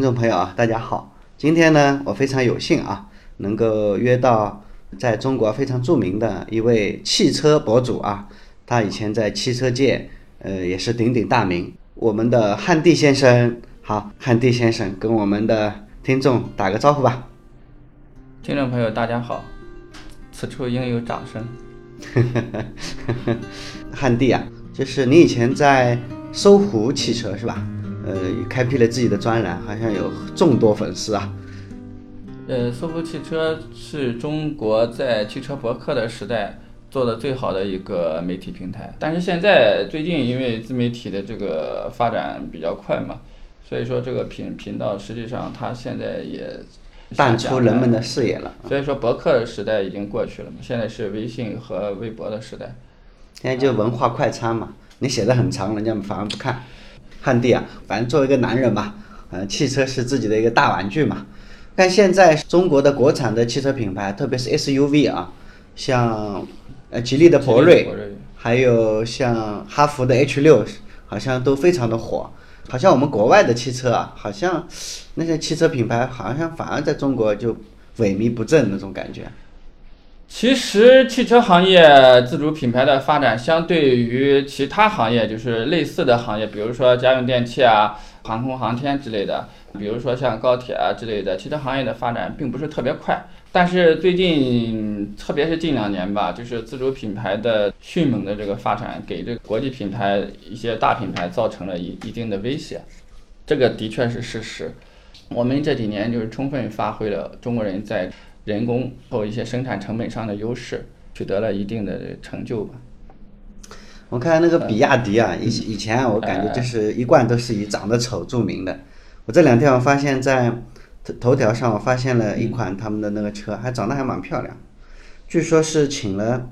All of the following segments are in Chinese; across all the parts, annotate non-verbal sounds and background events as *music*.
听众朋友啊，大家好。今天呢，我非常有幸啊，能够约到在中国非常著名的一位汽车博主啊，他以前在汽车界呃也是鼎鼎大名。我们的汉地先生，好，汉地先生跟我们的听众打个招呼吧。听众朋友，大家好，此处应有掌声。*laughs* 汉地啊，就是你以前在搜狐汽车是吧？呃，开辟了自己的专栏，好像有众多粉丝啊。呃，搜狐汽车是中国在汽车博客的时代做的最好的一个媒体平台，但是现在最近因为自媒体的这个发展比较快嘛，所以说这个频频道实际上它现在也淡出人们的视野了。所以说博客的时代已经过去了嘛，现在是微信和微博的时代。现在就文化快餐嘛，你写的很长，人家反而不看。汉帝啊，反正作为一个男人嘛，呃，汽车是自己的一个大玩具嘛。但现在中国的国产的汽车品牌，特别是 SUV 啊，像呃吉利的博瑞，还有像哈弗的 H 六，好像都非常的火。好像我们国外的汽车啊，好像那些汽车品牌好像反而在中国就萎靡不振那种感觉。其实汽车行业自主品牌的发展，相对于其他行业，就是类似的行业，比如说家用电器啊、航空航天之类的，比如说像高铁啊之类的，汽车行业的发展并不是特别快。但是最近，特别是近两年吧，就是自主品牌的迅猛的这个发展，给这个国际品牌一些大品牌造成了一一定的威胁。这个的确是事实。我们这几年就是充分发挥了中国人在人工或一些生产成本上的优势，取得了一定的成就吧。我看那个比亚迪啊，以以前啊，我感觉就是一贯都是以长得丑著名的。我这两天我发现，在头头条上我发现了一款他们的那个车，还长得还蛮漂亮。据说是请了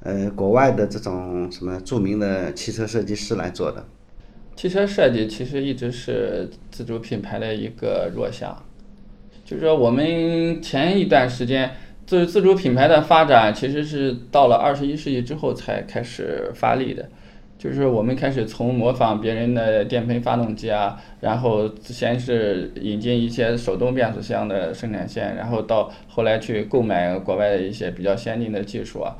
呃国外的这种什么著名的汽车设计师来做的。汽车设计其实一直是自主品牌的一个弱项。就是说，我们前一段时间自自主品牌的发展，其实是到了二十一世纪之后才开始发力的。就是我们开始从模仿别人的电喷发动机啊，然后先是引进一些手动变速箱的生产线，然后到后来去购买国外的一些比较先进的技术啊。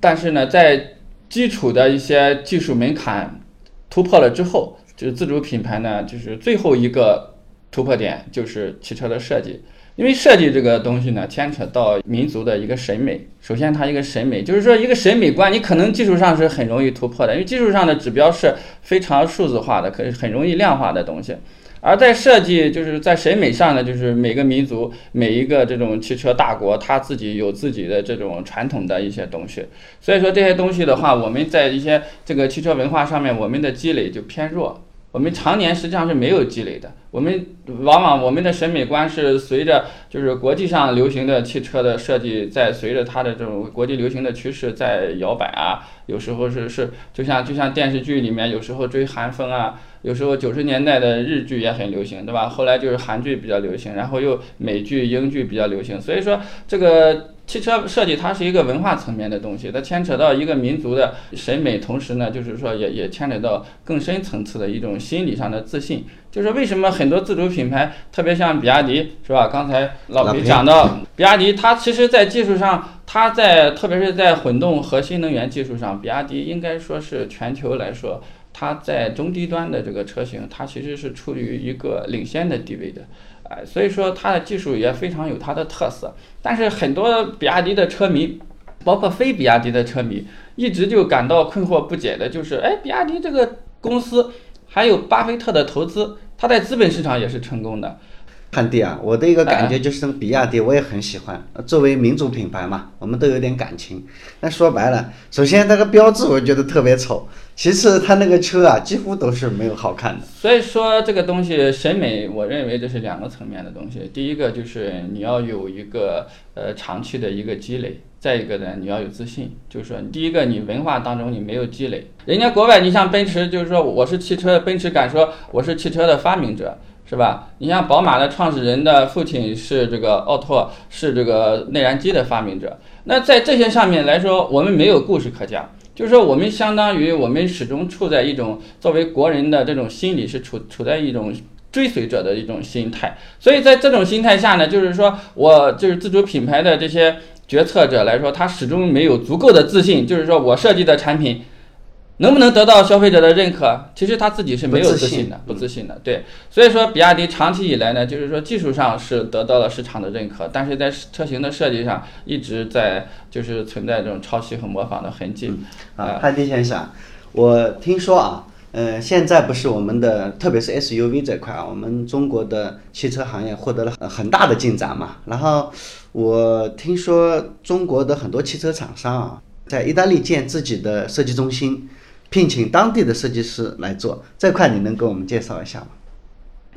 但是呢，在基础的一些技术门槛突破了之后，就是自主品牌呢，就是最后一个。突破点就是汽车的设计，因为设计这个东西呢，牵扯到民族的一个审美。首先，它一个审美，就是说一个审美观，你可能技术上是很容易突破的，因为技术上的指标是非常数字化的，可以很容易量化的东西。而在设计，就是在审美上呢，就是每个民族、每一个这种汽车大国，它自己有自己的这种传统的一些东西。所以说这些东西的话，我们在一些这个汽车文化上面，我们的积累就偏弱。我们常年实际上是没有积累的。我们往往我们的审美观是随着就是国际上流行的汽车的设计，在随着它的这种国际流行的趋势在摇摆啊。有时候是是就像就像电视剧里面有时候追韩风啊，有时候九十年代的日剧也很流行，对吧？后来就是韩剧比较流行，然后又美剧、英剧比较流行。所以说这个。汽车设计它是一个文化层面的东西，它牵扯到一个民族的审美，同时呢，就是说也也牵扯到更深层次的一种心理上的自信。就是为什么很多自主品牌，特别像比亚迪，是吧？刚才老皮讲到，比亚迪它其实在技术上，它在特别是在混动和新能源技术上，比亚迪应该说是全球来说，它在中低端的这个车型，它其实是处于一个领先的地位的。哎，所以说它的技术也非常有它的特色，但是很多比亚迪的车迷，包括非比亚迪的车迷，一直就感到困惑不解的，就是哎，比亚迪这个公司还有巴菲特的投资，它在资本市场也是成功的。汉地啊，我的一个感觉就是，比亚迪我也很喜欢。作为民族品牌嘛，我们都有点感情。那说白了，首先那个标志我觉得特别丑，其次他那个车啊，几乎都是没有好看的。所以说这个东西审美，我认为这是两个层面的东西。第一个就是你要有一个呃长期的一个积累，再一个呢你要有自信，就是说第一个你文化当中你没有积累。人家国外你像奔驰，就是说我是汽车，奔驰敢说我是汽车的发明者。是吧？你像宝马的创始人的父亲是这个奥拓，是这个内燃机的发明者。那在这些上面来说，我们没有故事可讲，就是说我们相当于我们始终处在一种作为国人的这种心理是处处在一种追随者的一种心态。所以在这种心态下呢，就是说我就是自主品牌的这些决策者来说，他始终没有足够的自信，就是说我设计的产品。能不能得到消费者的认可？其实他自己是没有自信的，不自信的。对，所以说比亚迪长期以来呢，就是说技术上是得到了市场的认可，但是在车型的设计上一直在就是存在这种抄袭和模仿的痕迹。啊，汉迪先生，我听说啊，呃，现在不是我们的，特别是 SUV 这块啊，我们中国的汽车行业获得了很大的进展嘛。然后我听说中国的很多汽车厂商啊，在意大利建自己的设计中心。聘请当地的设计师来做这块，你能给我们介绍一下吗？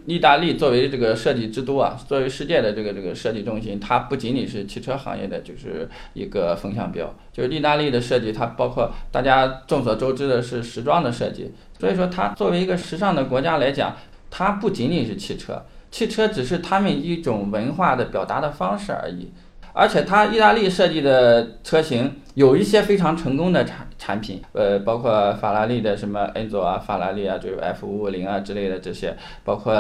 意大利作为这个设计之都啊，作为世界的这个这个设计中心，它不仅仅是汽车行业的就是一个风向标，就是意大利的设计，它包括大家众所周知的是时装的设计。所以说，它作为一个时尚的国家来讲，它不仅仅是汽车，汽车只是他们一种文化的表达的方式而已。而且它意大利设计的车型有一些非常成功的产产品，呃，包括法拉利的什么 Enzo 啊，法拉利啊，就是 F 五五零啊之类的这些，包括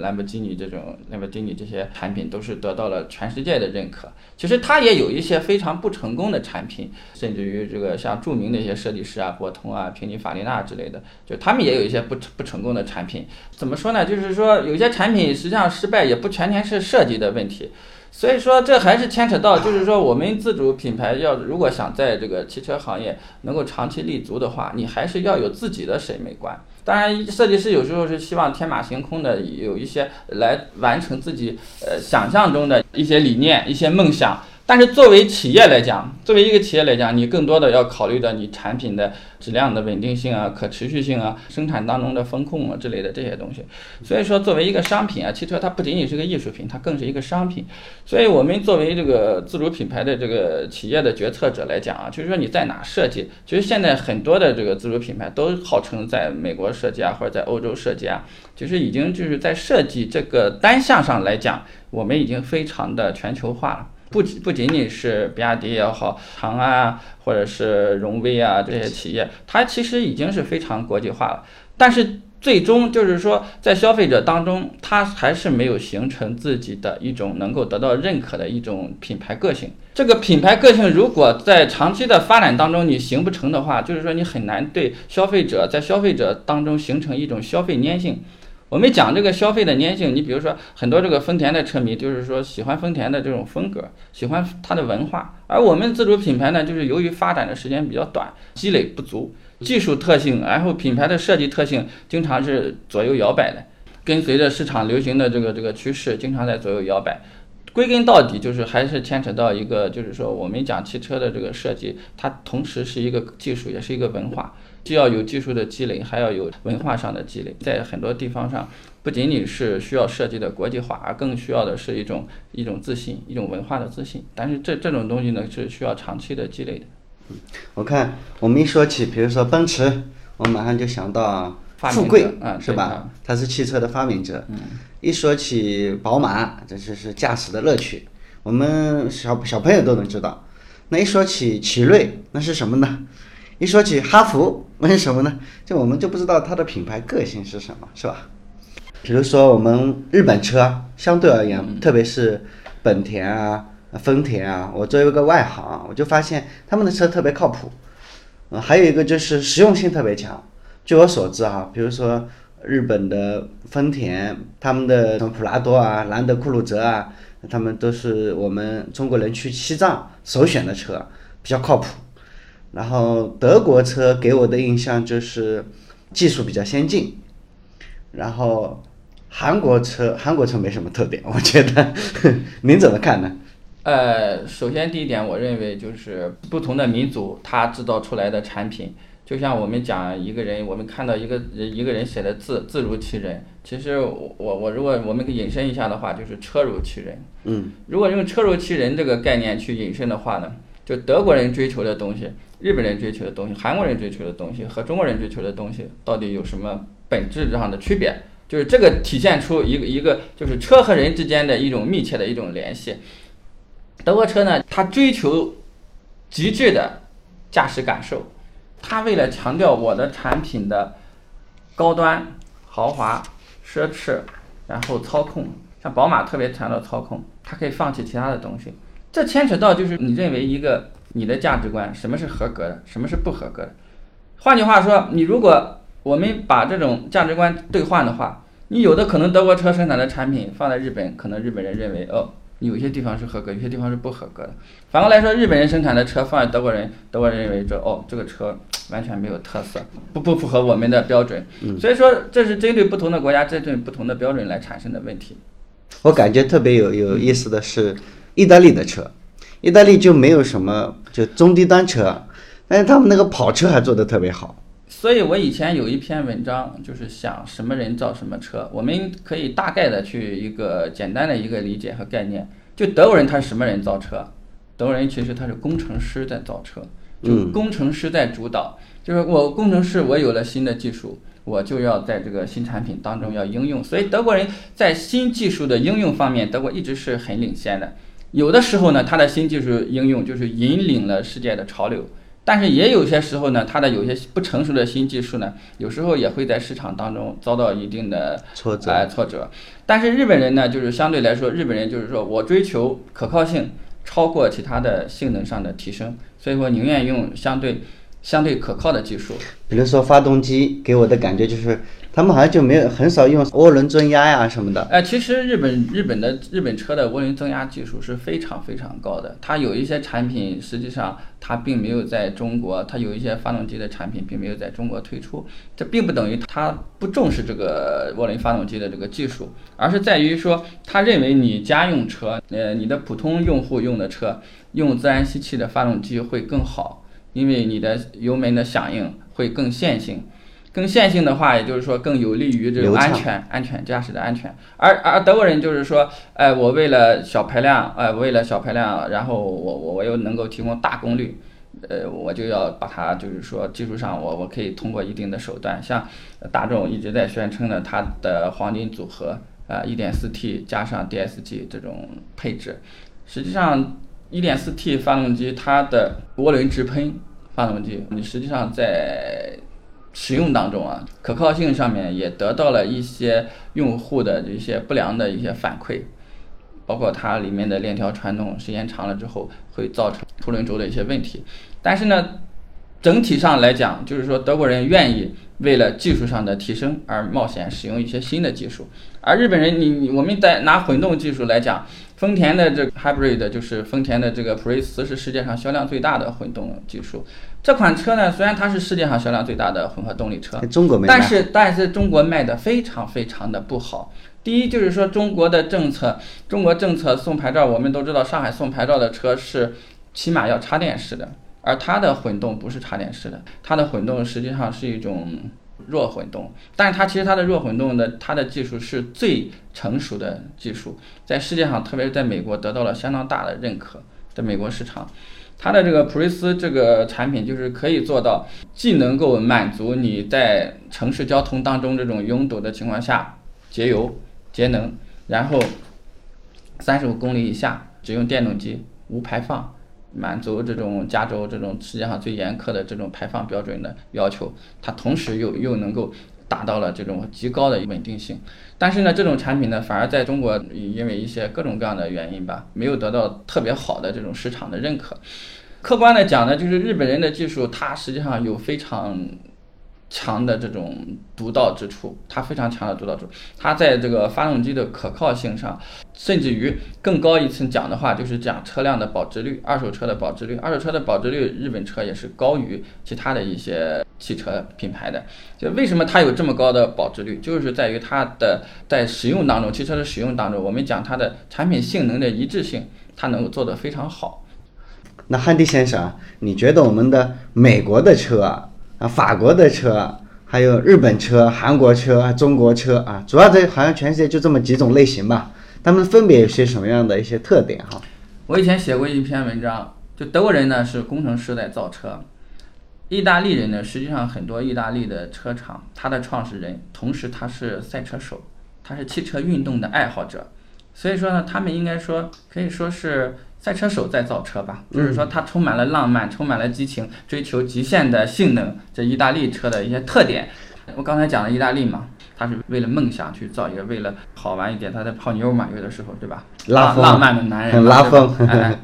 兰博基尼这种兰博基尼这些产品都是得到了全世界的认可。其实它也有一些非常不成功的产品，甚至于这个像著名的一些设计师啊，博通啊、平尼法利纳之类的，就他们也有一些不不成功的产品。怎么说呢？就是说有些产品实际上失败也不全全是设计的问题。所以说，这还是牵扯到，就是说，我们自主品牌要如果想在这个汽车行业能够长期立足的话，你还是要有自己的审美观。当然，设计师有时候是希望天马行空的，有一些来完成自己呃想象中的一些理念、一些梦想。但是作为企业来讲，作为一个企业来讲，你更多的要考虑到你产品的质量的稳定性啊、可持续性啊、生产当中的风控啊之类的这些东西。所以说，作为一个商品啊，汽车它不仅仅是个艺术品，它更是一个商品。所以我们作为这个自主品牌的这个企业的决策者来讲啊，就是说你在哪设计，其实现在很多的这个自主品牌都号称在美国设计啊，或者在欧洲设计啊，其实已经就是在设计这个单项上来讲，我们已经非常的全球化了。不不仅仅是比亚迪也好，长安啊，或者是荣威啊这些企业，它其实已经是非常国际化了。但是最终就是说，在消费者当中，它还是没有形成自己的一种能够得到认可的一种品牌个性。这个品牌个性如果在长期的发展当中你形不成的话，就是说你很难对消费者在消费者当中形成一种消费粘性。我们讲这个消费的粘性，你比如说很多这个丰田的车迷，就是说喜欢丰田的这种风格，喜欢它的文化。而我们自主品牌呢，就是由于发展的时间比较短，积累不足，技术特性，然后品牌的设计特性，经常是左右摇摆的，跟随着市场流行的这个这个趋势，经常在左右摇摆。归根到底，就是还是牵扯到一个，就是说我们讲汽车的这个设计，它同时是一个技术，也是一个文化。既要有技术的积累，还要有文化上的积累。在很多地方上，不仅仅是需要设计的国际化，而更需要的是一种一种自信，一种文化的自信。但是这这种东西呢，是需要长期的积累的。嗯我看我们一说起，比如说奔驰，我马上就想到富贵，是吧？他是汽车的发明者。一说起宝马，这就是驾驶的乐趣，我们小小朋友都能知道。那一说起奇瑞，那是什么呢？一说起哈弗，那是什么呢？就我们就不知道它的品牌个性是什么，是吧？比如说我们日本车，相对而言，特别是本田啊、丰田啊，我作为一个外行，我就发现他们的车特别靠谱。嗯，还有一个就是实用性特别强。据我所知啊，比如说日本的丰田，他们的什么普拉多啊、兰德酷路泽啊，他们都是我们中国人去西藏首选的车，比较靠谱。然后德国车给我的印象就是技术比较先进，然后韩国车韩国车没什么特点，*laughs* 我觉得您怎么看呢？呃，首先第一点，我认为就是不同的民族它制造出来的产品，就像我们讲一个人，我们看到一个人一个人写的字字如其人，其实我我如果我们引申一下的话，就是车如其人。嗯，如果用车如其人这个概念去引申的话呢，就德国人追求的东西。日本人追求的东西，韩国人追求的东西和中国人追求的东西到底有什么本质上的区别？就是这个体现出一个一个就是车和人之间的一种密切的一种联系。德国车呢，它追求极致的驾驶感受，他为了强调我的产品的高端、豪华、奢侈，然后操控，像宝马特别强调操控，它可以放弃其他的东西。这牵扯到就是你认为一个你的价值观，什么是合格的，什么是不合格的。换句话说，你如果我们把这种价值观兑换的话，你有的可能德国车生产的产品放在日本，可能日本人认为哦，有些地方是合格，有些地方是不合格的。反过来说，日本人生产的车放在德国人，德国人认为这哦，这个车完全没有特色，不不符合我们的标准。所以说，这是针对不同的国家、针对不同的标准来产生的问题。我感觉特别有有意思的是，意大利的车，意大利就没有什么就中低端车，但是他们那个跑车还做得特别好。所以我以前有一篇文章，就是想什么人造什么车，我们可以大概的去一个简单的一个理解和概念。就德国人他是什么人造车？德国人其实他是工程师在造车，就工程师在主导。就是我工程师，我有了新的技术，我就要在这个新产品当中要应用。所以德国人在新技术的应用方面，德国一直是很领先的。有的时候呢，他的新技术应用就是引领了世界的潮流。但是也有些时候呢，它的有些不成熟的新技术呢，有时候也会在市场当中遭到一定的挫折。呃，挫折。但是日本人呢，就是相对来说，日本人就是说我追求可靠性超过其他的性能上的提升，所以说宁愿用相对相对可靠的技术。比如说发动机，给我的感觉就是。他们好像就没有很少用涡轮增压呀什么的。哎，其实日本日本的日本车的涡轮增压技术是非常非常高的。它有一些产品实际上它并没有在中国，它有一些发动机的产品并没有在中国推出。这并不等于它不重视这个涡轮发动机的这个技术，而是在于说他认为你家用车，呃，你的普通用户用的车用自然吸气的发动机会更好，因为你的油门的响应会更线性。更线性的话，也就是说更有利于这种安全、安全驾驶的安全。而而德国人就是说，哎，我为了小排量，哎，为了小排量，然后我我我又能够提供大功率，呃，我就要把它就是说技术上我我可以通过一定的手段，像大众一直在宣称的它的黄金组合啊一点四 T 加上 DSG 这种配置，实际上一点四 T 发动机它的涡轮直喷发动机，你实际上在使用当中啊，可靠性上面也得到了一些用户的一些不良的一些反馈，包括它里面的链条传动时间长了之后会造成凸轮轴的一些问题。但是呢，整体上来讲，就是说德国人愿意为了技术上的提升而冒险使用一些新的技术，而日本人，你你我们在拿混动技术来讲。丰田的这 hybrid 就是丰田的这个普锐斯是世界上销量最大的混动技术。这款车呢，虽然它是世界上销量最大的混合动力车，中国但是但是中国卖的非常非常的不好。第一就是说中国的政策，中国政策送牌照，我们都知道上海送牌照的车是起码要插电式的，而它的混动不是插电式的，它的混动实际上是一种。弱混动，但是它其实它的弱混动的它的技术是最成熟的技术，在世界上，特别是在美国得到了相当大的认可。在美国市场，它的这个普锐斯这个产品就是可以做到，既能够满足你在城市交通当中这种拥堵的情况下节油节能，然后三十五公里以下只用电动机无排放。满足这种加州这种世界上最严苛的这种排放标准的要求，它同时又又能够达到了这种极高的稳定性。但是呢，这种产品呢，反而在中国因为一些各种各样的原因吧，没有得到特别好的这种市场的认可。客观的讲呢，就是日本人的技术，它实际上有非常。强的这种独到之处，它非常强的独到之处，它在这个发动机的可靠性上，甚至于更高一层讲的话，就是讲车辆的保值率，二手车的保值率，二手车的保值率，日本车也是高于其他的一些汽车品牌的。就为什么它有这么高的保值率，就是在于它的在使用当中，汽车的使用当中，我们讲它的产品性能的一致性，它能够做得非常好。那汉迪先生，你觉得我们的美国的车？啊，法国的车，还有日本车、韩国车、中国车啊，主要这好像全世界就这么几种类型吧。他们分别有些什么样的一些特点哈？我以前写过一篇文章，就德国人呢是工程师在造车，意大利人呢实际上很多意大利的车厂，他的创始人同时他是赛车手，他是汽车运动的爱好者，所以说呢，他们应该说可以说是。赛车手在造车吧，就是说它充满了浪漫，充满了激情，追求极限的性能。这意大利车的一些特点，我刚才讲了意大利嘛，他是为了梦想去造一个，为了好玩一点，他在泡妞嘛，有的时候对吧？拉风浪漫的男人，很拉风哎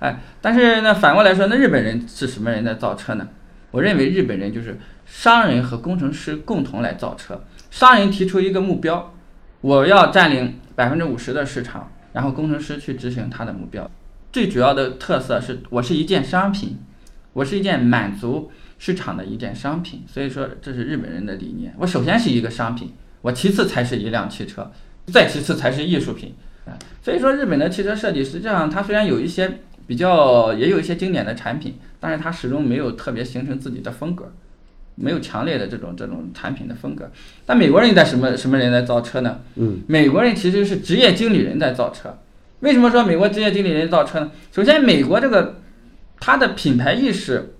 哎，但是呢，反过来说，那日本人是什么人在造车呢？我认为日本人就是商人和工程师共同来造车。商人提出一个目标，我要占领百分之五十的市场，然后工程师去执行他的目标。最主要的特色是我是一件商品，我是一件满足市场的一件商品。所以说，这是日本人的理念。我首先是一个商品，我其次才是一辆汽车，再其次才是艺术品。啊，所以说日本的汽车设计实际上它虽然有一些比较，也有一些经典的产品，但是它始终没有特别形成自己的风格。没有强烈的这种这种产品的风格，但美国人在什么什么人在造车呢？嗯，美国人其实是职业经理人在造车。为什么说美国职业经理人造车呢？首先，美国这个它的品牌意识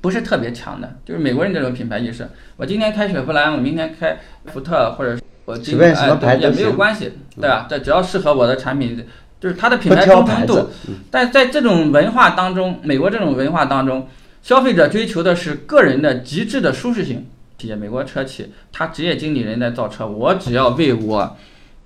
不是特别强的，就是美国人这种品牌意识。我今天开雪佛兰，我明天开福特，或者我今随便什么哎也没有关系，对吧？这只要适合我的产品，就是它的品牌忠诚度。但在这种文化当中，美国这种文化当中，消费者追求的是个人的极致的舒适性。企业美国车企，他职业经理人在造车，我只要为我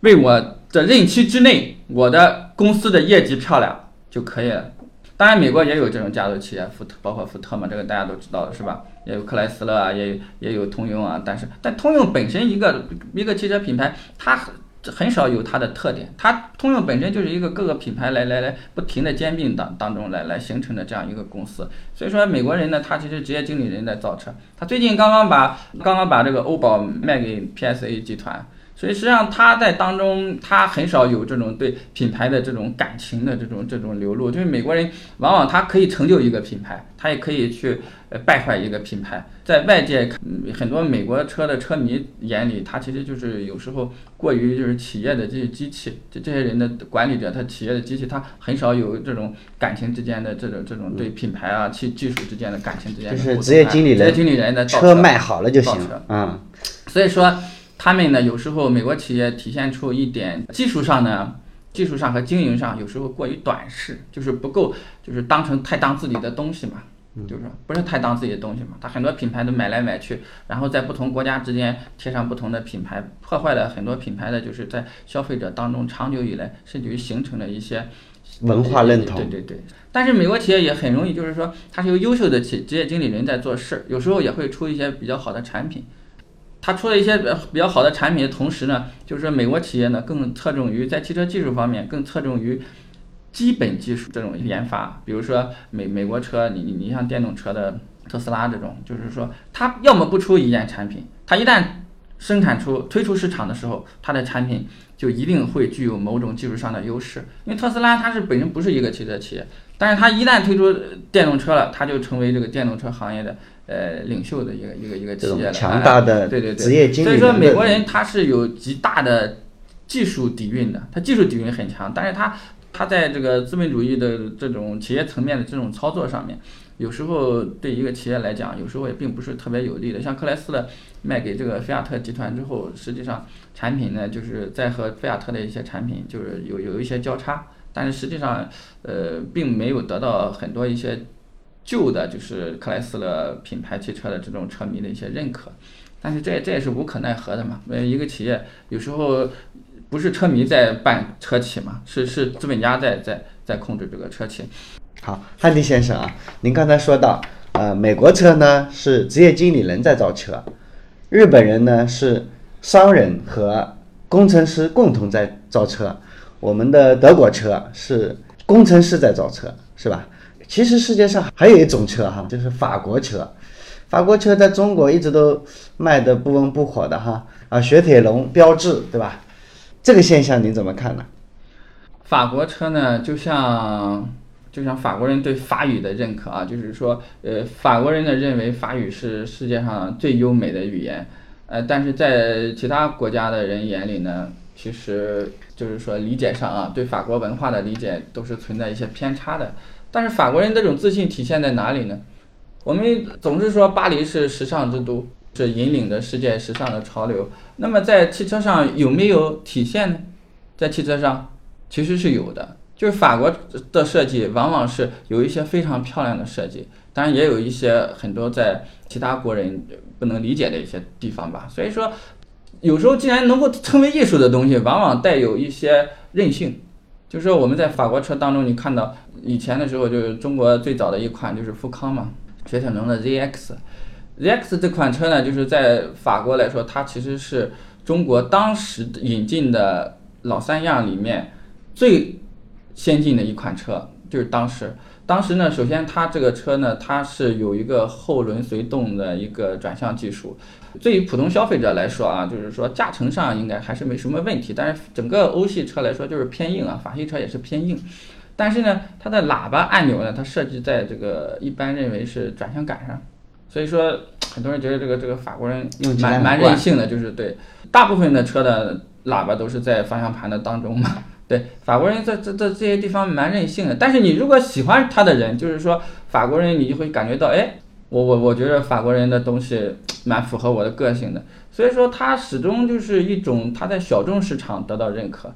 为我的任期之内，我的公司的业绩漂亮就可以了。当然，美国也有这种家族企业，福特包括福特嘛，这个大家都知道的是吧？也有克莱斯勒啊，也也有通用啊。但是，但通用本身一个一个汽车品牌，它很很少有它的特点。它通用本身就是一个各个品牌来来来不停的兼并当当中来来形成的这样一个公司。所以说，美国人呢，他其实职业经理人在造车。他最近刚刚把刚刚把这个欧宝卖给 PSA 集团。所以实际上他在当中，他很少有这种对品牌的这种感情的这种这种流露。就是美国人往往他可以成就一个品牌，他也可以去呃败坏一个品牌。在外界嗯很多美国车的车迷眼里，他其实就是有时候过于就是企业的这些机器，就这些人的管理者，他企业的机器，他很少有这种感情之间的这种这种对品牌啊、技技术之间的感情之间。就是职业经理人职业经理人的造车卖好了就行了。嗯，所以说，他们呢，有时候美国企业体现出一点技术上呢，技术上和经营上有时候过于短视，就是不够，就是当成太当自己的东西嘛，就是说不是太当自己的东西嘛。他很多品牌都买来买去，然后在不同国家之间贴上不同的品牌，破坏了很多品牌的就是在消费者当中长久以来甚至于形成了一些文化认同对对对。但是美国企业也很容易，就是说，它是由优秀的企职业经理人在做事，有时候也会出一些比较好的产品。它出了一些比较比较好的产品的同时呢，就是说美国企业呢更侧重于在汽车技术方面更侧重于基本技术这种研发。比如说美美国车，你你你像电动车的特斯拉这种，就是说它要么不出一件产品，它一旦生产出推出市场的时候，它的产品就一定会具有某种技术上的优势。因为特斯拉它是本身不是一个汽车企业，但是它一旦推出电动车了，它就成为这个电动车行业的呃领袖的一个一个一个企业了。强大的哎对对对，职业经理所以说美国人他是有极大的技术底蕴的，他技术底蕴很强，但是他他在这个资本主义的这种企业层面的这种操作上面，有时候对一个企业来讲，有时候也并不是特别有利的。像克莱斯勒卖给这个菲亚特集团之后，实际上产品呢就是在和菲亚特的一些产品就是有有一些交叉，但是实际上呃并没有得到很多一些旧的就是克莱斯勒品牌汽车的这种车迷的一些认可。但是这也这也是无可奈何的嘛。呃，一个企业有时候不是车迷在办车企嘛，是是资本家在在在控制这个车企。好，汉迪先生啊，您刚才说到，呃，美国车呢是职业经理人在造车，日本人呢是商人和工程师共同在造车，我们的德国车是工程师在造车，是吧？其实世界上还有一种车哈，就是法国车。法国车在中国一直都卖的不温不火的哈啊，雪铁龙、标致，对吧？这个现象您怎么看呢？法国车呢，就像就像法国人对法语的认可啊，就是说，呃，法国人呢认为法语是世界上最优美的语言，呃，但是在其他国家的人眼里呢，其实就是说理解上啊，对法国文化的理解都是存在一些偏差的。但是法国人这种自信体现在哪里呢？我们总是说巴黎是时尚之都，是引领着世界时尚的潮流。那么在汽车上有没有体现呢？在汽车上其实是有的，就是法国的设计往往是有一些非常漂亮的设计，当然也有一些很多在其他国人不能理解的一些地方吧。所以说，有时候既然能够称为艺术的东西，往往带有一些任性。就是说我们在法国车当中，你看到以前的时候，就是中国最早的一款就是富康嘛，雪铁龙的 ZX。ZX 这款车呢，就是在法国来说，它其实是中国当时引进的老三样里面最先进的一款车，就是当时。当时呢，首先它这个车呢，它是有一个后轮随动的一个转向技术。对于普通消费者来说啊，就是说驾乘上应该还是没什么问题。但是整个欧系车来说就是偏硬啊，法系车也是偏硬。但是呢，它的喇叭按钮呢，它设计在这个一般认为是转向杆上，所以说很多人觉得这个这个法国人蛮蛮任性的，就是对大部分的车的喇叭都是在方向盘的当中嘛。对法国人在这这这些地方蛮任性的，但是你如果喜欢他的人，就是说法国人，你就会感觉到，哎，我我我觉得法国人的东西蛮符合我的个性的，所以说他始终就是一种他在小众市场得到认可。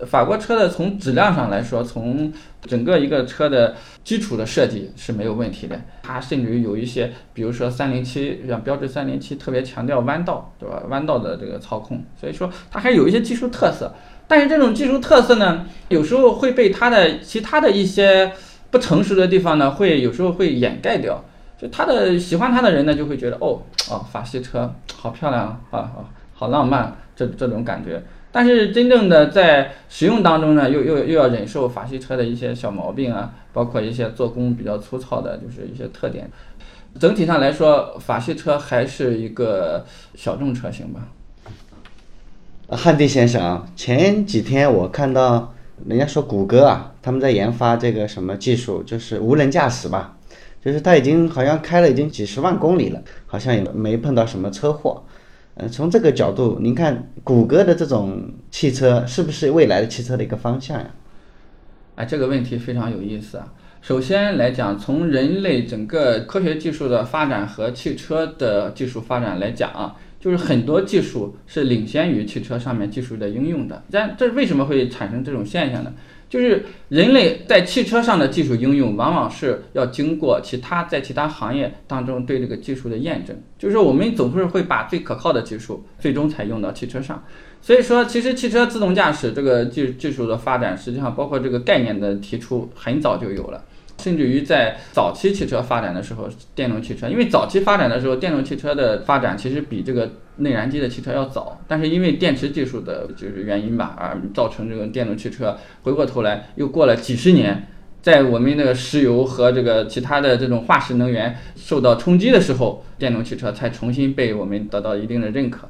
法国车的从质量上来说，从整个一个车的基础的设计是没有问题的，它甚至于有一些，比如说三零七，像标致三零七特别强调弯道，对吧？弯道的这个操控，所以说它还有一些技术特色。但是这种技术特色呢，有时候会被它的其他的一些不成熟的地方呢，会有时候会掩盖掉。就他的喜欢他的人呢，就会觉得哦哦，法系车好漂亮啊啊，好浪漫，这这种感觉。但是真正的在使用当中呢，又又又要忍受法系车的一些小毛病啊，包括一些做工比较粗糙的，就是一些特点。整体上来说，法系车还是一个小众车型吧。汉地先生啊，前几天我看到人家说谷歌啊，他们在研发这个什么技术，就是无人驾驶吧，就是他已经好像开了已经几十万公里了，好像也没碰到什么车祸。嗯，从这个角度，您看谷歌的这种汽车是不是未来的汽车的一个方向呀？哎，这个问题非常有意思啊。首先来讲，从人类整个科学技术的发展和汽车的技术发展来讲啊。就是很多技术是领先于汽车上面技术的应用的，但这为什么会产生这种现象呢？就是人类在汽车上的技术应用，往往是要经过其他在其他行业当中对这个技术的验证。就是，我们总是会把最可靠的技术最终才用到汽车上。所以说，其实汽车自动驾驶这个技技术的发展，实际上包括这个概念的提出，很早就有了。甚至于在早期汽车发展的时候，电动汽车，因为早期发展的时候，电动汽车的发展其实比这个内燃机的汽车要早，但是因为电池技术的就是原因吧，而造成这个电动汽车回过头来又过了几十年，在我们那个石油和这个其他的这种化石能源受到冲击的时候，电动汽车才重新被我们得到一定的认可。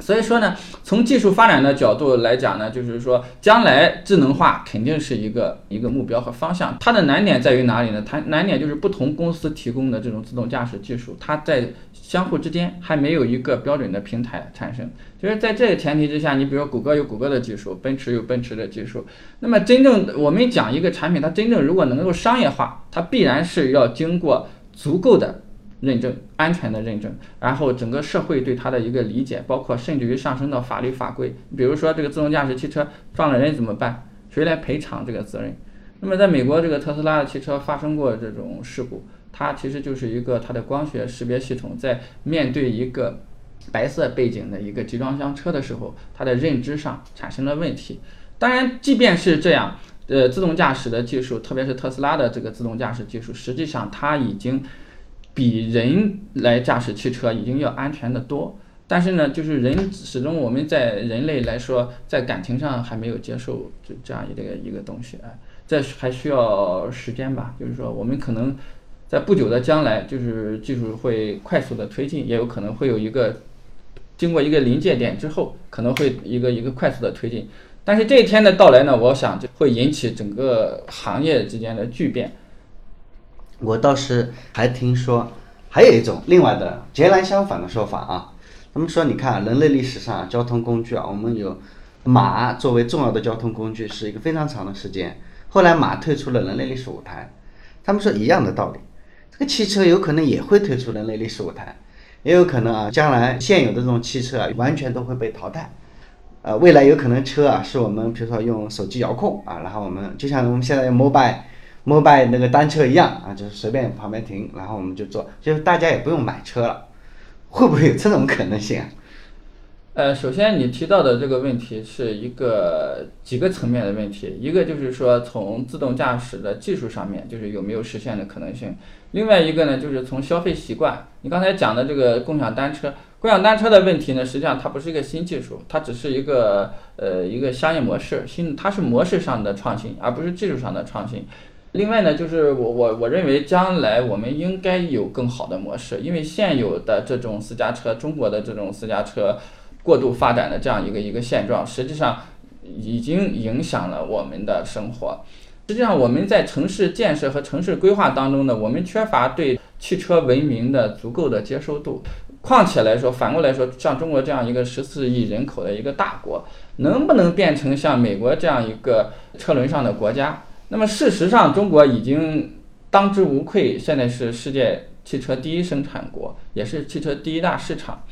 所以说呢，从技术发展的角度来讲呢，就是说将来智能化肯定是一个一个目标和方向。它的难点在于哪里呢？它难点就是不同公司提供的这种自动驾驶技术，它在相互之间还没有一个标准的平台产生。就是在这个前提之下，你比如说谷歌有谷歌的技术，奔驰有奔驰的技术。那么真正我们讲一个产品，它真正如果能够商业化，它必然是要经过足够的。认证安全的认证，然后整个社会对它的一个理解，包括甚至于上升到法律法规，比如说这个自动驾驶汽车撞了人怎么办？谁来赔偿这个责任？那么在美国，这个特斯拉的汽车发生过这种事故，它其实就是一个它的光学识别系统在面对一个白色背景的一个集装箱车的时候，它的认知上产生了问题。当然，即便是这样，呃，自动驾驶的技术，特别是特斯拉的这个自动驾驶技术，实际上它已经。比人来驾驶汽车已经要安全的多，但是呢，就是人始终我们在人类来说，在感情上还没有接受这这样一个一个东西啊，这还需要时间吧。就是说，我们可能在不久的将来，就是技术会快速的推进，也有可能会有一个经过一个临界点之后，可能会一个一个快速的推进。但是这一天的到来呢，我想就会引起整个行业之间的巨变。我倒是还听说，还有一种另外的截然相反的说法啊。他们说，你看人类历史上交通工具啊，我们有马作为重要的交通工具，是一个非常长的时间。后来马退出了人类历史舞台。他们说一样的道理，这个汽车有可能也会退出人类历史舞台，也有可能啊，将来现有的这种汽车啊，完全都会被淘汰。呃，未来有可能车啊，是我们比如说用手机遥控啊，然后我们就像我们现在用 mobile。摩拜那个单车一样啊，就是随便旁边停，然后我们就坐，就是大家也不用买车了，会不会有这种可能性啊？呃，首先你提到的这个问题是一个几个层面的问题，一个就是说从自动驾驶的技术上面，就是有没有实现的可能性；另外一个呢，就是从消费习惯。你刚才讲的这个共享单车，共享单车的问题呢，实际上它不是一个新技术，它只是一个呃一个商业模式，新它是模式上的创新，而不是技术上的创新。另外呢，就是我我我认为将来我们应该有更好的模式，因为现有的这种私家车，中国的这种私家车。过度发展的这样一个一个现状，实际上已经影响了我们的生活。实际上，我们在城市建设和城市规划当中呢，我们缺乏对汽车文明的足够的接受度。况且来说，反过来说，像中国这样一个十四亿人口的一个大国，能不能变成像美国这样一个车轮上的国家？那么事实上，中国已经当之无愧，现在是世界汽车第一生产国，也是汽车第一大市场。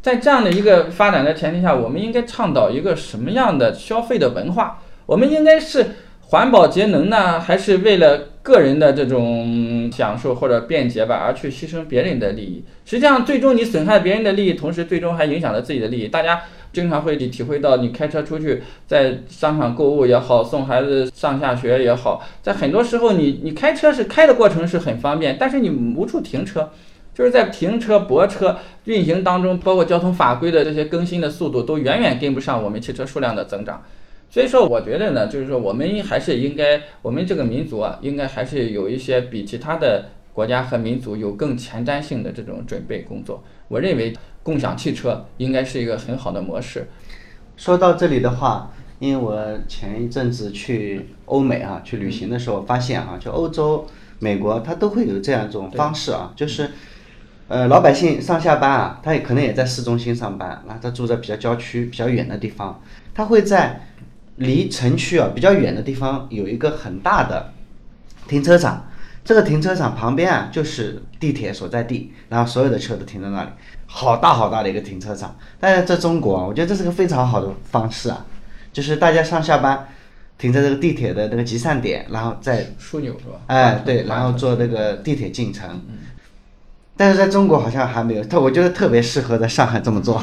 在这样的一个发展的前提下，我们应该倡导一个什么样的消费的文化？我们应该是环保节能呢，还是为了个人的这种享受或者便捷吧，而去牺牲别人的利益？实际上，最终你损害别人的利益，同时最终还影响了自己的利益。大家经常会体会到，你开车出去，在商场购物也好，送孩子上下学也好，在很多时候，你你开车是开的过程是很方便，但是你无处停车。就是在停车泊车运行当中，包括交通法规的这些更新的速度，都远远跟不上我们汽车数量的增长。所以说，我觉得呢，就是说我们还是应该，我们这个民族啊，应该还是有一些比其他的国家和民族有更前瞻性的这种准备工作。我认为共享汽车应该是一个很好的模式。说到这里的话，因为我前一阵子去欧美啊去旅行的时候，发现啊，就欧洲、美国，它都会有这样一种方式啊，就是。呃，老百姓上下班啊，他也可能也在市中心上班，那他住在比较郊区、比较远的地方，他会在离城区啊比较远的地方有一个很大的停车场，这个停车场旁边啊就是地铁所在地，然后所有的车都停在那里，好大好大的一个停车场。但是在中国啊，我觉得这是个非常好的方式啊，就是大家上下班停在这个地铁的那个集散点，然后再枢纽是吧？哎，对，然后坐那个地铁进城。但是在中国好像还没有，特我觉得特别适合在上海这么做。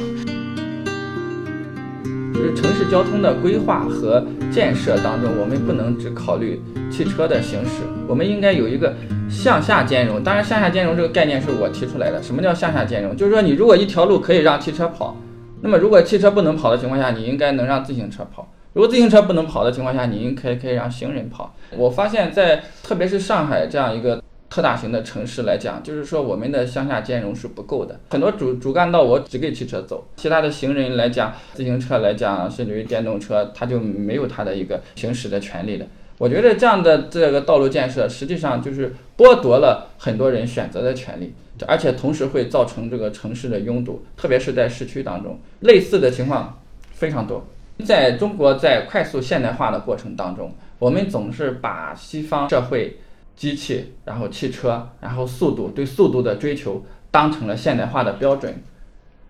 就是城市交通的规划和建设当中，我们不能只考虑汽车的行驶，我们应该有一个向下兼容。当然，向下兼容这个概念是我提出来的。什么叫向下兼容？就是说，你如果一条路可以让汽车跑，那么如果汽车不能跑的情况下，你应该能让自行车跑；如果自行车不能跑的情况下，你应该可以让行人跑。我发现，在特别是上海这样一个。特大型的城市来讲，就是说我们的乡下兼容是不够的。很多主主干道我只给汽车走，其他的行人来讲，自行车来讲，甚至于电动车，它就没有它的一个行驶的权利的。我觉得这样的这个道路建设，实际上就是剥夺了很多人选择的权利，而且同时会造成这个城市的拥堵，特别是在市区当中，类似的情况非常多。在中国在快速现代化的过程当中，我们总是把西方社会。机器，然后汽车，然后速度，对速度的追求当成了现代化的标准，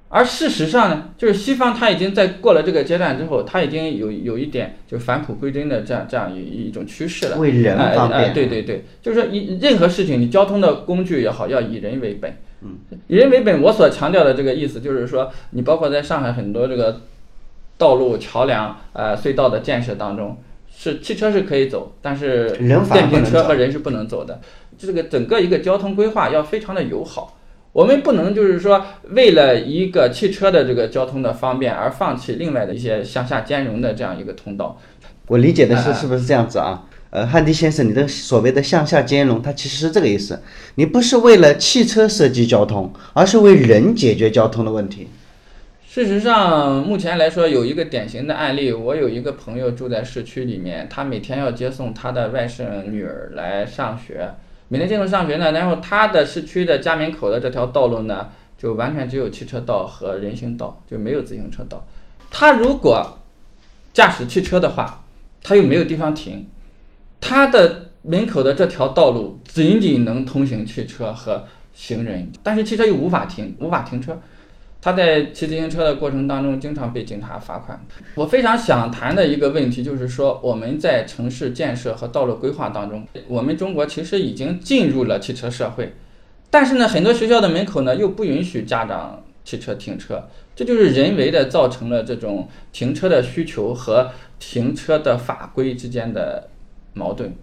而事实上呢，就是西方它已经在过了这个阶段之后，它已经有有一点就返璞归真的这样这样一一种趋势了。为人方便。对对对，就是说以任何事情，你交通的工具也好，要以人为本。嗯。以人为本，我所强调的这个意思就是说，你包括在上海很多这个道路、桥梁、呃隧道的建设当中。是汽车是可以走，但是电瓶车和人是不能走的。这个整个一个交通规划要非常的友好，我们不能就是说为了一个汽车的这个交通的方便而放弃另外的一些向下兼容的这样一个通道。我理解的是是不是这样子啊？呃，汉迪先生，你的所谓的向下兼容，它其实是这个意思，你不是为了汽车设计交通，而是为人解决交通的问题。事实上，目前来说有一个典型的案例。我有一个朋友住在市区里面，他每天要接送他的外甥女儿来上学，每天接送上学呢，然后他的市区的家门口的这条道路呢，就完全只有汽车道和人行道，就没有自行车道。他如果驾驶汽车的话，他又没有地方停，他的门口的这条道路仅仅能通行汽车和行人，但是汽车又无法停，无法停车。他在骑自行车的过程当中，经常被警察罚款。我非常想谈的一个问题就是说，我们在城市建设和道路规划当中，我们中国其实已经进入了汽车社会，但是呢，很多学校的门口呢又不允许家长汽车停车，这就是人为的造成了这种停车的需求和停车的法规之间的矛盾。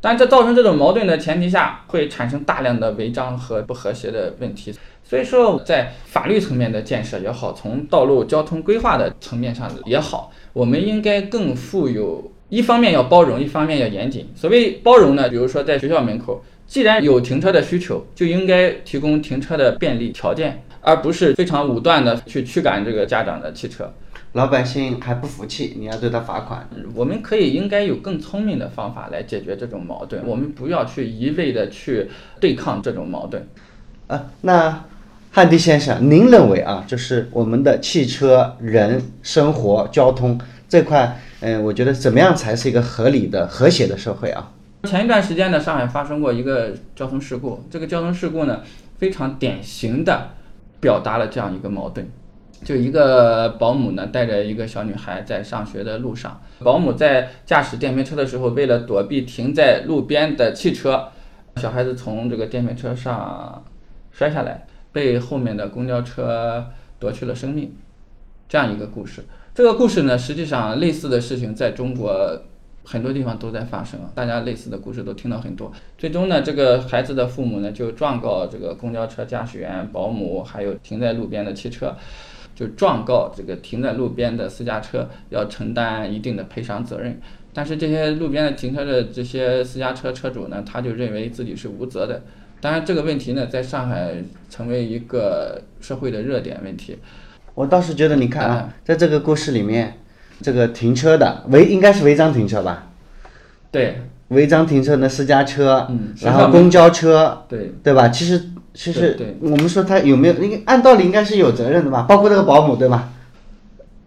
但这造成这种矛盾的前提下，会产生大量的违章和不和谐的问题。所以说，在法律层面的建设也好，从道路交通规划的层面上也好，我们应该更富有，一方面要包容，一方面要严谨。所谓包容呢，比如说在学校门口，既然有停车的需求，就应该提供停车的便利条件，而不是非常武断的去驱赶这个家长的汽车。老百姓还不服气，你要对他罚款。我们可以应该有更聪明的方法来解决这种矛盾，我们不要去一味的去对抗这种矛盾。啊，那汉迪先生，您认为啊，就是我们的汽车、人、生活、交通这块，嗯，我觉得怎么样才是一个合理的、和谐的社会啊？前一段时间呢，上海发生过一个交通事故，这个交通事故呢，非常典型的表达了这样一个矛盾。就一个保姆呢，带着一个小女孩在上学的路上，保姆在驾驶电瓶车的时候，为了躲避停在路边的汽车，小孩子从这个电瓶车上摔下来，被后面的公交车夺去了生命，这样一个故事。这个故事呢，实际上类似的事情在中国很多地方都在发生，大家类似的故事都听到很多。最终呢，这个孩子的父母呢，就状告这个公交车驾驶员、保姆，还有停在路边的汽车。就状告这个停在路边的私家车要承担一定的赔偿责任，但是这些路边的停车的这些私家车车主呢，他就认为自己是无责的。当然，这个问题呢，在上海成为一个社会的热点问题。我倒是觉得，你看啊，在这个故事里面，这个停车的违应该是违章停车吧？对，违章停车的私家车，嗯，然后公交车，对对吧？其实。其实对我们说他有没有？应该按道理应该是有责任的吧，包括这个保姆，对吧？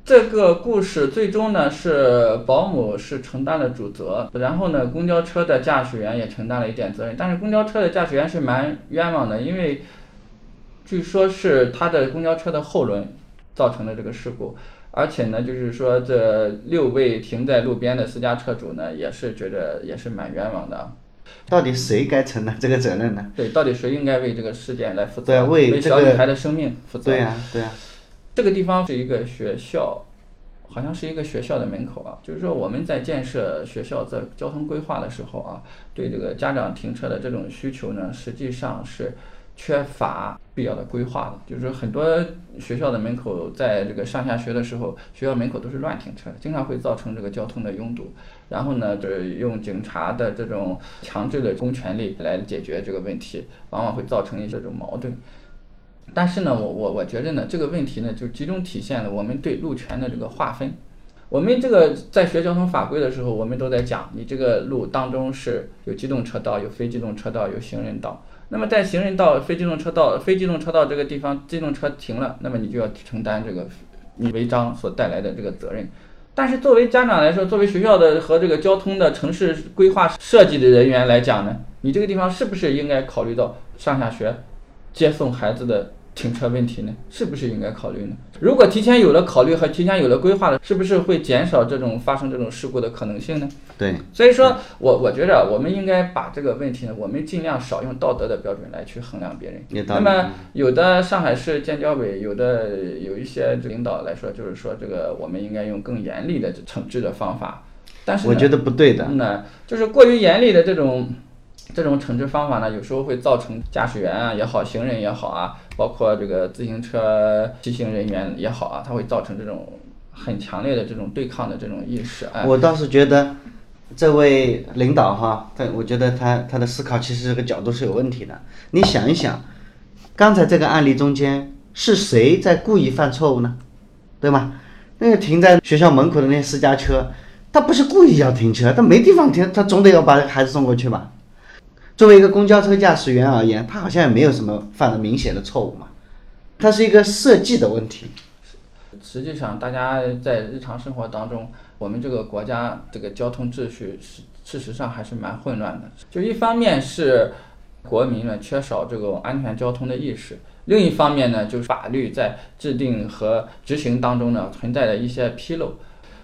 这个故事最终呢是保姆是承担了主责，然后呢公交车的驾驶员也承担了一点责任，但是公交车的驾驶员是蛮冤枉的，因为据说是他的公交车的后轮造成了这个事故，而且呢就是说这六位停在路边的私家车主呢也是觉得也是蛮冤枉的。到底谁该承担这个责任呢？对，到底谁应该为这个事件来负责？对，为小女孩的生命负责。对呀，对呀。这个地方是一个学校，好像是一个学校的门口啊。就是说，我们在建设学校在交通规划的时候啊，对这个家长停车的这种需求呢，实际上是。缺乏必要的规划的，就是很多学校的门口，在这个上下学的时候，学校门口都是乱停车的，经常会造成这个交通的拥堵。然后呢，就是用警察的这种强制的公权力来解决这个问题，往往会造成一些这种矛盾。但是呢，我我我觉得呢，这个问题呢，就集中体现了我们对路权的这个划分。我们这个在学交通法规的时候，我们都在讲，你这个路当中是有机动车道、有非机动车道、有行人道。那么在行人道、非机动车道、非机动车道这个地方，机动车停了，那么你就要承担这个你违章所带来的这个责任。但是作为家长来说，作为学校的和这个交通的城市规划设计的人员来讲呢，你这个地方是不是应该考虑到上下学接送孩子的？停车问题呢，是不是应该考虑呢？如果提前有了考虑和提前有了规划的，是不是会减少这种发生这种事故的可能性呢？对，所以说我我觉得我们应该把这个问题呢，我们尽量少用道德的标准来去衡量别人。那么有的上海市建交委有的有一些领导来说，就是说这个我们应该用更严厉的惩治的方法，但是我觉得不对的。那就是过于严厉的这种。这种惩治方法呢，有时候会造成驾驶员啊也好，行人也好啊，包括这个自行车骑行人员也好啊，它会造成这种很强烈的这种对抗的这种意识。我倒是觉得这位领导哈，他我觉得他他的思考其实这个角度是有问题的。你想一想，刚才这个案例中间是谁在故意犯错误呢？对吗？那个停在学校门口的那些私家车，他不是故意要停车，他没地方停，他总得要把孩子送过去吧？作为一个公交车驾驶员而言，他好像也没有什么犯了明显的错误嘛，它是一个设计的问题。实际上，大家在日常生活当中，我们这个国家这个交通秩序是事实上还是蛮混乱的。就一方面是国民呢缺少这种安全交通的意识，另一方面呢就是法律在制定和执行当中呢存在的一些纰漏。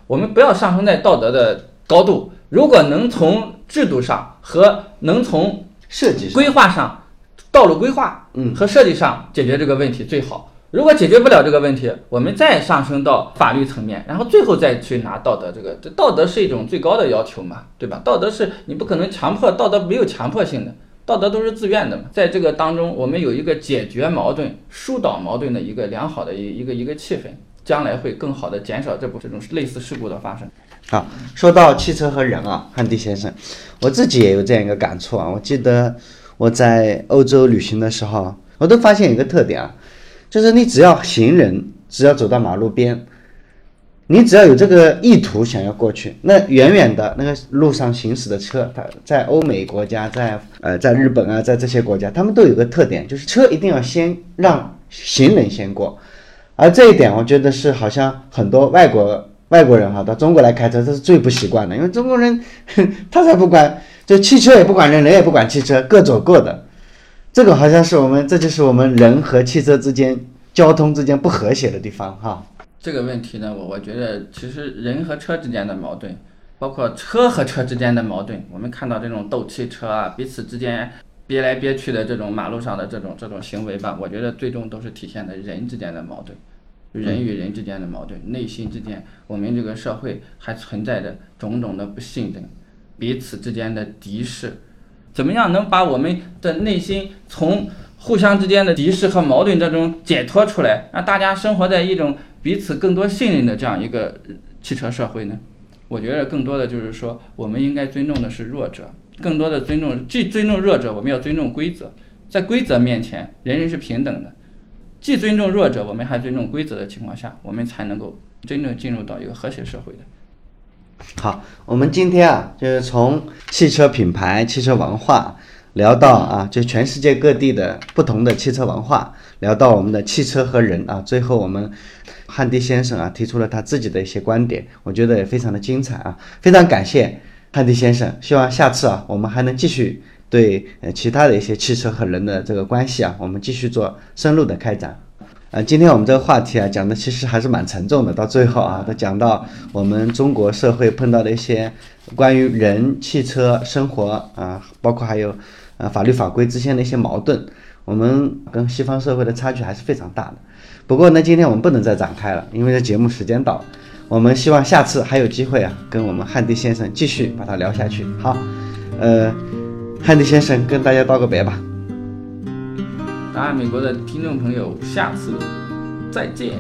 我们不要上升在道德的高度，如果能从制度上和能从设计规划上，道路规划嗯和设计上解决这个问题最好。如果解决不了这个问题，我们再上升到法律层面，然后最后再去拿道德这个，这道德是一种最高的要求嘛，对吧？道德是你不可能强迫，道德没有强迫性的，道德都是自愿的嘛。在这个当中，我们有一个解决矛盾、疏导矛盾的一个良好的一一个一个气氛，将来会更好的减少这部这种类似事故的发生。好，说到汽车和人啊，汉迪先生，我自己也有这样一个感触啊。我记得我在欧洲旅行的时候，我都发现一个特点啊。就是你只要行人只要走到马路边，你只要有这个意图想要过去，那远远的那个路上行驶的车，它在欧美国家，在呃在日本啊，在这些国家，他们都有个特点，就是车一定要先让行人先过，而这一点我觉得是好像很多外国外国人哈到中国来开车，这是最不习惯的，因为中国人 *laughs* 他才不管，就汽车也不管人，人也不管汽车，各走各的。这个好像是我们，这就是我们人和汽车之间交通之间不和谐的地方哈。这个问题呢，我我觉得其实人和车之间的矛盾，包括车和车之间的矛盾，我们看到这种斗汽车啊，彼此之间憋来憋去的这种马路上的这种这种行为吧，我觉得最终都是体现的人之间的矛盾，人与人之间的矛盾，内心之间，我们这个社会还存在着种种的不信任，彼此之间的敌视。怎么样能把我们的内心从互相之间的敌视和矛盾当中解脱出来，让大家生活在一种彼此更多信任的这样一个汽车社会呢？我觉得更多的就是说，我们应该尊重的是弱者，更多的尊重，既尊重弱者，我们要尊重规则，在规则面前，人人是平等的。既尊重弱者，我们还尊重规则的情况下，我们才能够真正进入到一个和谐社会的。好，我们今天啊，就是从汽车品牌、汽车文化聊到啊，就全世界各地的不同的汽车文化，聊到我们的汽车和人啊。最后，我们汉迪先生啊提出了他自己的一些观点，我觉得也非常的精彩啊。非常感谢汉迪先生，希望下次啊，我们还能继续对呃其他的一些汽车和人的这个关系啊，我们继续做深入的开展。呃，今天我们这个话题啊，讲的其实还是蛮沉重的。到最后啊，都讲到我们中国社会碰到的一些关于人、汽车、生活啊，包括还有呃法律法规之间的一些矛盾，我们跟西方社会的差距还是非常大的。不过呢，今天我们不能再展开了，因为这节目时间到了。我们希望下次还有机会啊，跟我们汉迪先生继续把它聊下去。好，呃，汉迪先生跟大家道个别吧。答案美国的听众朋友，下次再见。